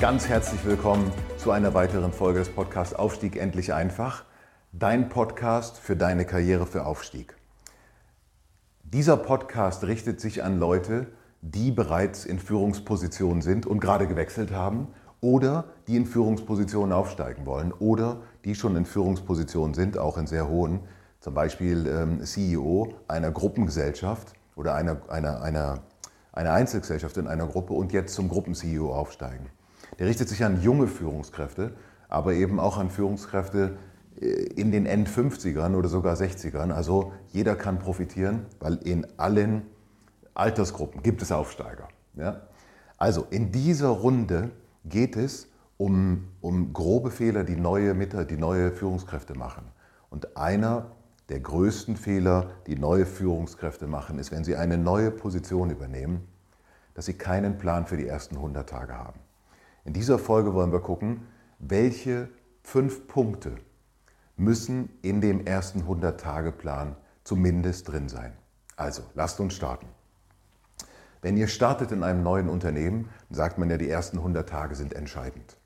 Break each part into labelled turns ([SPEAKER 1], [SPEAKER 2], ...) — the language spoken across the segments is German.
[SPEAKER 1] Ganz herzlich willkommen zu einer weiteren Folge des Podcasts Aufstieg endlich einfach. Dein Podcast für deine Karriere für Aufstieg. Dieser Podcast richtet sich an Leute, die bereits in Führungspositionen sind und gerade gewechselt haben oder die in Führungspositionen aufsteigen wollen oder die schon in Führungspositionen sind, auch in sehr hohen, zum Beispiel ähm, CEO einer Gruppengesellschaft oder einer, einer, einer, einer Einzelgesellschaft in einer Gruppe und jetzt zum Gruppen-CEO aufsteigen. Der richtet sich an junge Führungskräfte, aber eben auch an Führungskräfte äh, in den End-50ern oder sogar 60ern. Also jeder kann profitieren, weil in allen Altersgruppen gibt es Aufsteiger. Ja? Also in dieser Runde geht es um, um grobe Fehler, die neue, die neue Führungskräfte machen. Und einer der größten Fehler, die neue Führungskräfte machen, ist, wenn sie eine neue Position übernehmen, dass sie keinen Plan für die ersten 100 Tage haben. In dieser Folge wollen wir gucken, welche fünf Punkte müssen in dem ersten 100-Tage-Plan zumindest drin sein. Also, lasst uns starten. Wenn ihr startet in einem neuen Unternehmen, sagt man ja, die ersten 100 Tage sind entscheidend.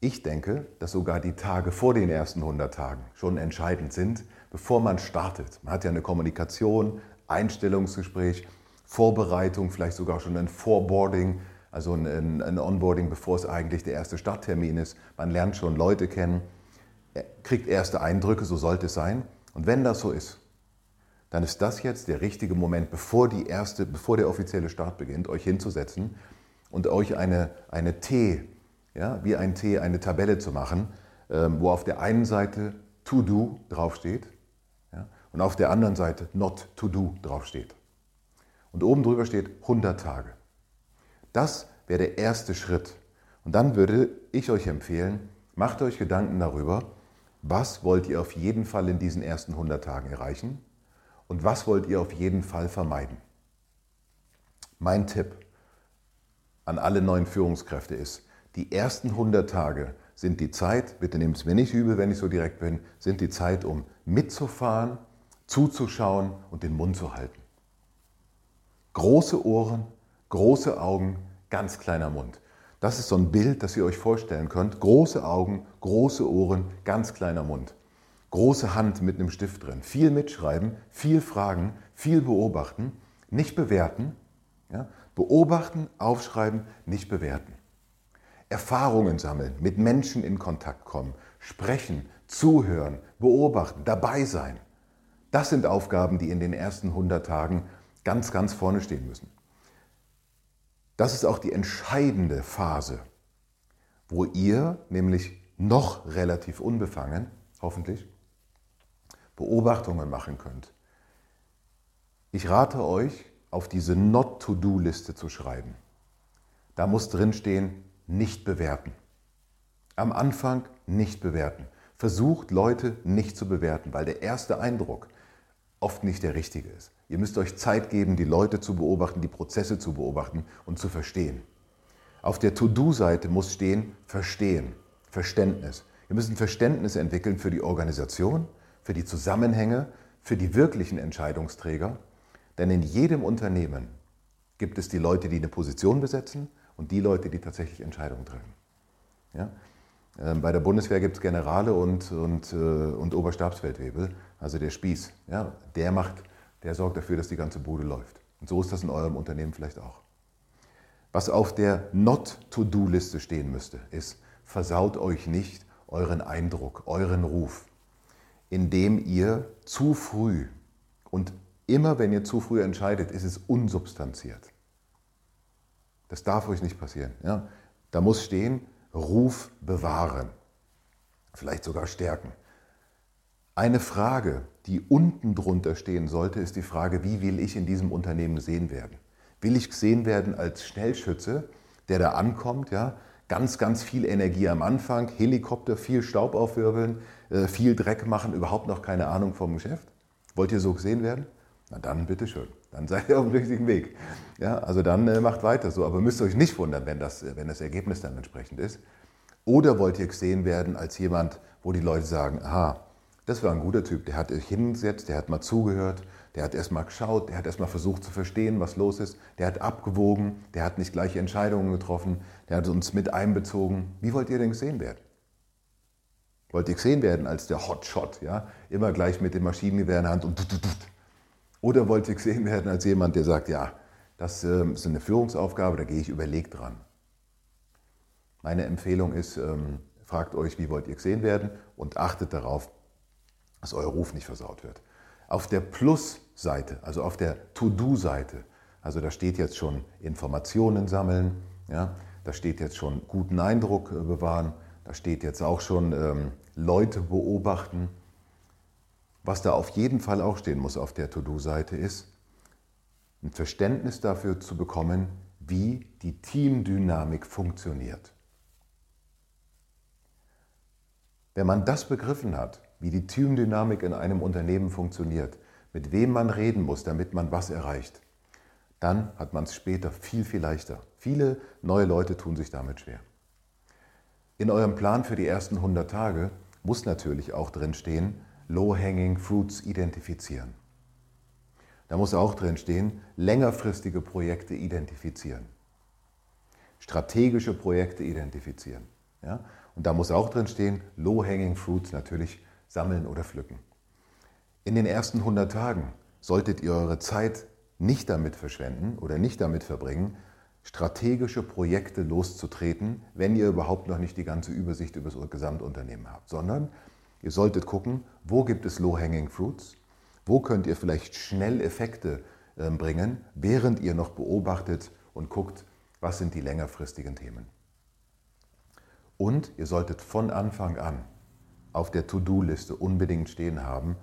[SPEAKER 1] Ich denke, dass sogar die Tage vor den ersten 100 Tagen schon entscheidend sind, bevor man startet. Man hat ja eine Kommunikation, Einstellungsgespräch, Vorbereitung, vielleicht sogar schon ein Vorboarding, also ein, ein Onboarding, bevor es eigentlich der erste Starttermin ist. Man lernt schon Leute kennen, kriegt erste Eindrücke, so sollte es sein. Und wenn das so ist, dann ist das jetzt der richtige Moment, bevor, die erste, bevor der offizielle Start beginnt, euch hinzusetzen und euch eine, eine T, ja, wie ein T, eine Tabelle zu machen, ähm, wo auf der einen Seite To Do draufsteht ja, und auf der anderen Seite Not To Do draufsteht. Und oben drüber steht 100 Tage. Das wäre der erste Schritt. Und dann würde ich euch empfehlen, macht euch Gedanken darüber, was wollt ihr auf jeden Fall in diesen ersten 100 Tagen erreichen und was wollt ihr auf jeden Fall vermeiden. Mein Tipp an alle neuen Führungskräfte ist, die ersten 100 Tage sind die Zeit, bitte nehmt es mir nicht übel, wenn ich so direkt bin, sind die Zeit, um mitzufahren, zuzuschauen und den Mund zu halten. Große Ohren, große Augen, ganz kleiner Mund. Das ist so ein Bild, das ihr euch vorstellen könnt. Große Augen, große Ohren, ganz kleiner Mund. Große Hand mit einem Stift drin. Viel mitschreiben, viel fragen, viel beobachten, nicht bewerten. Ja? Beobachten, aufschreiben, nicht bewerten. Erfahrungen sammeln, mit Menschen in Kontakt kommen, sprechen, zuhören, beobachten, dabei sein. Das sind Aufgaben, die in den ersten 100 Tagen ganz, ganz vorne stehen müssen. Das ist auch die entscheidende Phase, wo ihr nämlich noch relativ unbefangen, hoffentlich, Beobachtungen machen könnt. Ich rate euch, auf diese Not-to-Do-Liste zu schreiben. Da muss drinstehen, nicht bewerten. Am Anfang nicht bewerten. Versucht Leute nicht zu bewerten, weil der erste Eindruck oft nicht der richtige ist. Ihr müsst euch Zeit geben, die Leute zu beobachten, die Prozesse zu beobachten und zu verstehen. Auf der To-Do-Seite muss stehen Verstehen, Verständnis. Wir müssen Verständnis entwickeln für die Organisation, für die Zusammenhänge, für die wirklichen Entscheidungsträger. Denn in jedem Unternehmen gibt es die Leute, die eine Position besetzen und die Leute, die tatsächlich Entscheidungen treffen. Ja? Ähm, bei der Bundeswehr gibt es Generale und, und, äh, und Oberstabsfeldwebel, also der Spieß. Ja? Der, macht, der sorgt dafür, dass die ganze Bude läuft. Und so ist das in eurem Unternehmen vielleicht auch. Was auf der Not-to-Do-Liste stehen müsste, ist, versaut euch nicht euren Eindruck, euren Ruf, indem ihr zu früh und immer wenn ihr zu früh entscheidet, ist es unsubstanziert. Das darf euch nicht passieren. Ja? Da muss stehen, Ruf bewahren, vielleicht sogar stärken. Eine Frage, die unten drunter stehen sollte, ist die Frage, wie will ich in diesem Unternehmen gesehen werden? Will ich gesehen werden als Schnellschütze, der da ankommt, ja, ganz, ganz viel Energie am Anfang, Helikopter, viel Staub aufwirbeln, äh, viel Dreck machen, überhaupt noch keine Ahnung vom Geschäft? Wollt ihr so gesehen werden? Na dann bitteschön, dann seid ihr auf dem richtigen Weg. Ja, also dann äh, macht weiter so, aber müsst ihr euch nicht wundern, wenn das, wenn das Ergebnis dann entsprechend ist. Oder wollt ihr gesehen werden als jemand, wo die Leute sagen, aha, das war ein guter Typ, der hat sich hingesetzt, der hat mal zugehört, der hat erst mal geschaut, der hat erst mal versucht zu verstehen, was los ist, der hat abgewogen, der hat nicht gleiche Entscheidungen getroffen, der hat uns mit einbezogen. Wie wollt ihr denn gesehen werden? Wollt ihr gesehen werden als der Hotshot, ja? immer gleich mit dem Maschinengewehr in der Hand und oder wollt ihr gesehen werden als jemand, der sagt, ja, das ähm, ist eine Führungsaufgabe, da gehe ich überlegt dran. Meine Empfehlung ist, ähm, fragt euch, wie wollt ihr gesehen werden und achtet darauf, dass euer Ruf nicht versaut wird. Auf der Plus-Seite, also auf der To-Do-Seite, also da steht jetzt schon Informationen sammeln, ja, da steht jetzt schon guten Eindruck äh, bewahren, da steht jetzt auch schon ähm, Leute beobachten. Was da auf jeden Fall auch stehen muss auf der To-Do-Seite ist, ein Verständnis dafür zu bekommen, wie die Teamdynamik funktioniert. Wenn man das begriffen hat, wie die Teamdynamik in einem Unternehmen funktioniert, mit wem man reden muss, damit man was erreicht, dann hat man es später viel, viel leichter. Viele neue Leute tun sich damit schwer. In eurem Plan für die ersten 100 Tage muss natürlich auch drin stehen, Low-Hanging Fruits identifizieren. Da muss auch drin stehen, längerfristige Projekte identifizieren. Strategische Projekte identifizieren. Ja? Und da muss auch drin stehen, Low-Hanging Fruits natürlich sammeln oder pflücken. In den ersten 100 Tagen solltet ihr eure Zeit nicht damit verschwenden oder nicht damit verbringen, strategische Projekte loszutreten, wenn ihr überhaupt noch nicht die ganze Übersicht über das Gesamtunternehmen habt, sondern ihr solltet gucken, wo gibt es Low-Hanging Fruits, wo könnt ihr vielleicht schnell Effekte ähm, bringen, während ihr noch beobachtet und guckt, was sind die längerfristigen Themen. Und ihr solltet von Anfang an auf der To-Do-Liste unbedingt stehen haben,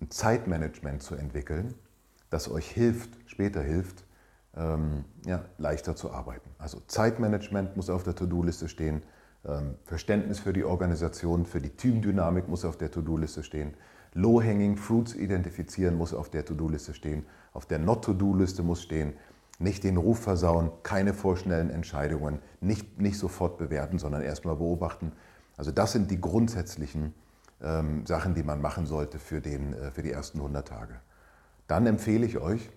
[SPEAKER 1] ein Zeitmanagement zu entwickeln, das euch hilft, später hilft, ähm, ja, leichter zu arbeiten. Also Zeitmanagement muss auf der To-Do-Liste stehen, Verständnis für die Organisation, für die Teamdynamik muss auf der To-Do-Liste stehen, Low-Hanging Fruits identifizieren muss auf der To-Do-Liste stehen, auf der Not-To-Do-Liste muss stehen, nicht den Ruf versauen, keine vorschnellen Entscheidungen, nicht, nicht sofort bewerten, sondern erstmal beobachten, also das sind die grundsätzlichen ähm, Sachen, die man machen sollte für, den, äh, für die ersten 100 Tage. Dann empfehle ich euch,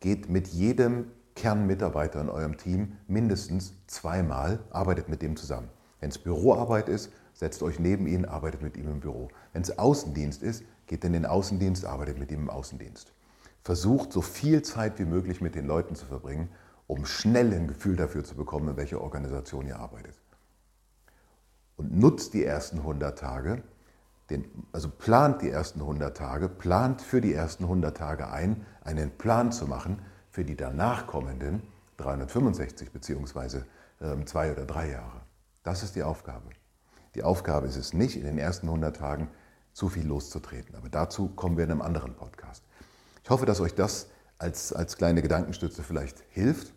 [SPEAKER 1] geht mit jedem Kernmitarbeiter in eurem Team mindestens zweimal, arbeitet mit dem zusammen. Wenn es Büroarbeit ist, setzt euch neben ihn, arbeitet mit ihm im Büro. Wenn es Außendienst ist, geht in den Außendienst, arbeitet mit ihm im Außendienst. Versucht so viel Zeit wie möglich mit den Leuten zu verbringen, um schnell ein Gefühl dafür zu bekommen, in welcher Organisation ihr arbeitet und nutzt die ersten 100 Tage, den, also plant die ersten 100 Tage, plant für die ersten 100 Tage ein, einen Plan zu machen für die danach kommenden 365 beziehungsweise ähm, zwei oder drei Jahre. Das ist die Aufgabe. Die Aufgabe ist es nicht, in den ersten 100 Tagen zu viel loszutreten. Aber dazu kommen wir in einem anderen Podcast. Ich hoffe, dass euch das als, als kleine Gedankenstütze vielleicht hilft.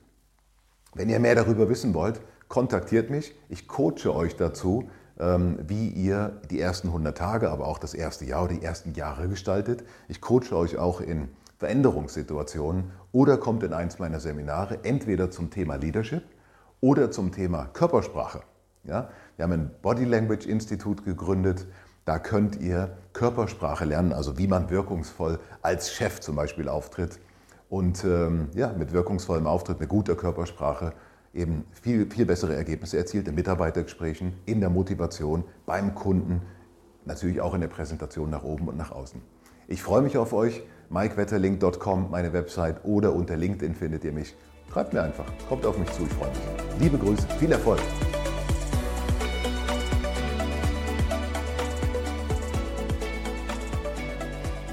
[SPEAKER 1] Wenn ihr mehr darüber wissen wollt, kontaktiert mich. Ich coache euch dazu, ähm, wie ihr die ersten 100 Tage, aber auch das erste Jahr oder die ersten Jahre gestaltet. Ich coache euch auch in Veränderungssituationen oder kommt in eins meiner Seminare entweder zum Thema Leadership oder zum Thema Körpersprache. Ja? Wir haben ein Body Language Institut gegründet. Da könnt ihr Körpersprache lernen, also wie man wirkungsvoll als Chef zum Beispiel auftritt. Und ähm, ja, mit wirkungsvollem Auftritt, mit guter Körpersprache eben viel, viel bessere Ergebnisse erzielt in Mitarbeitergesprächen, in der Motivation, beim Kunden, natürlich auch in der Präsentation nach oben und nach außen. Ich freue mich auf euch. MikeWetterlink.com, meine Website oder unter LinkedIn findet ihr mich. Schreibt mir einfach, kommt auf mich zu, ich freue mich. Liebe Grüße, viel Erfolg.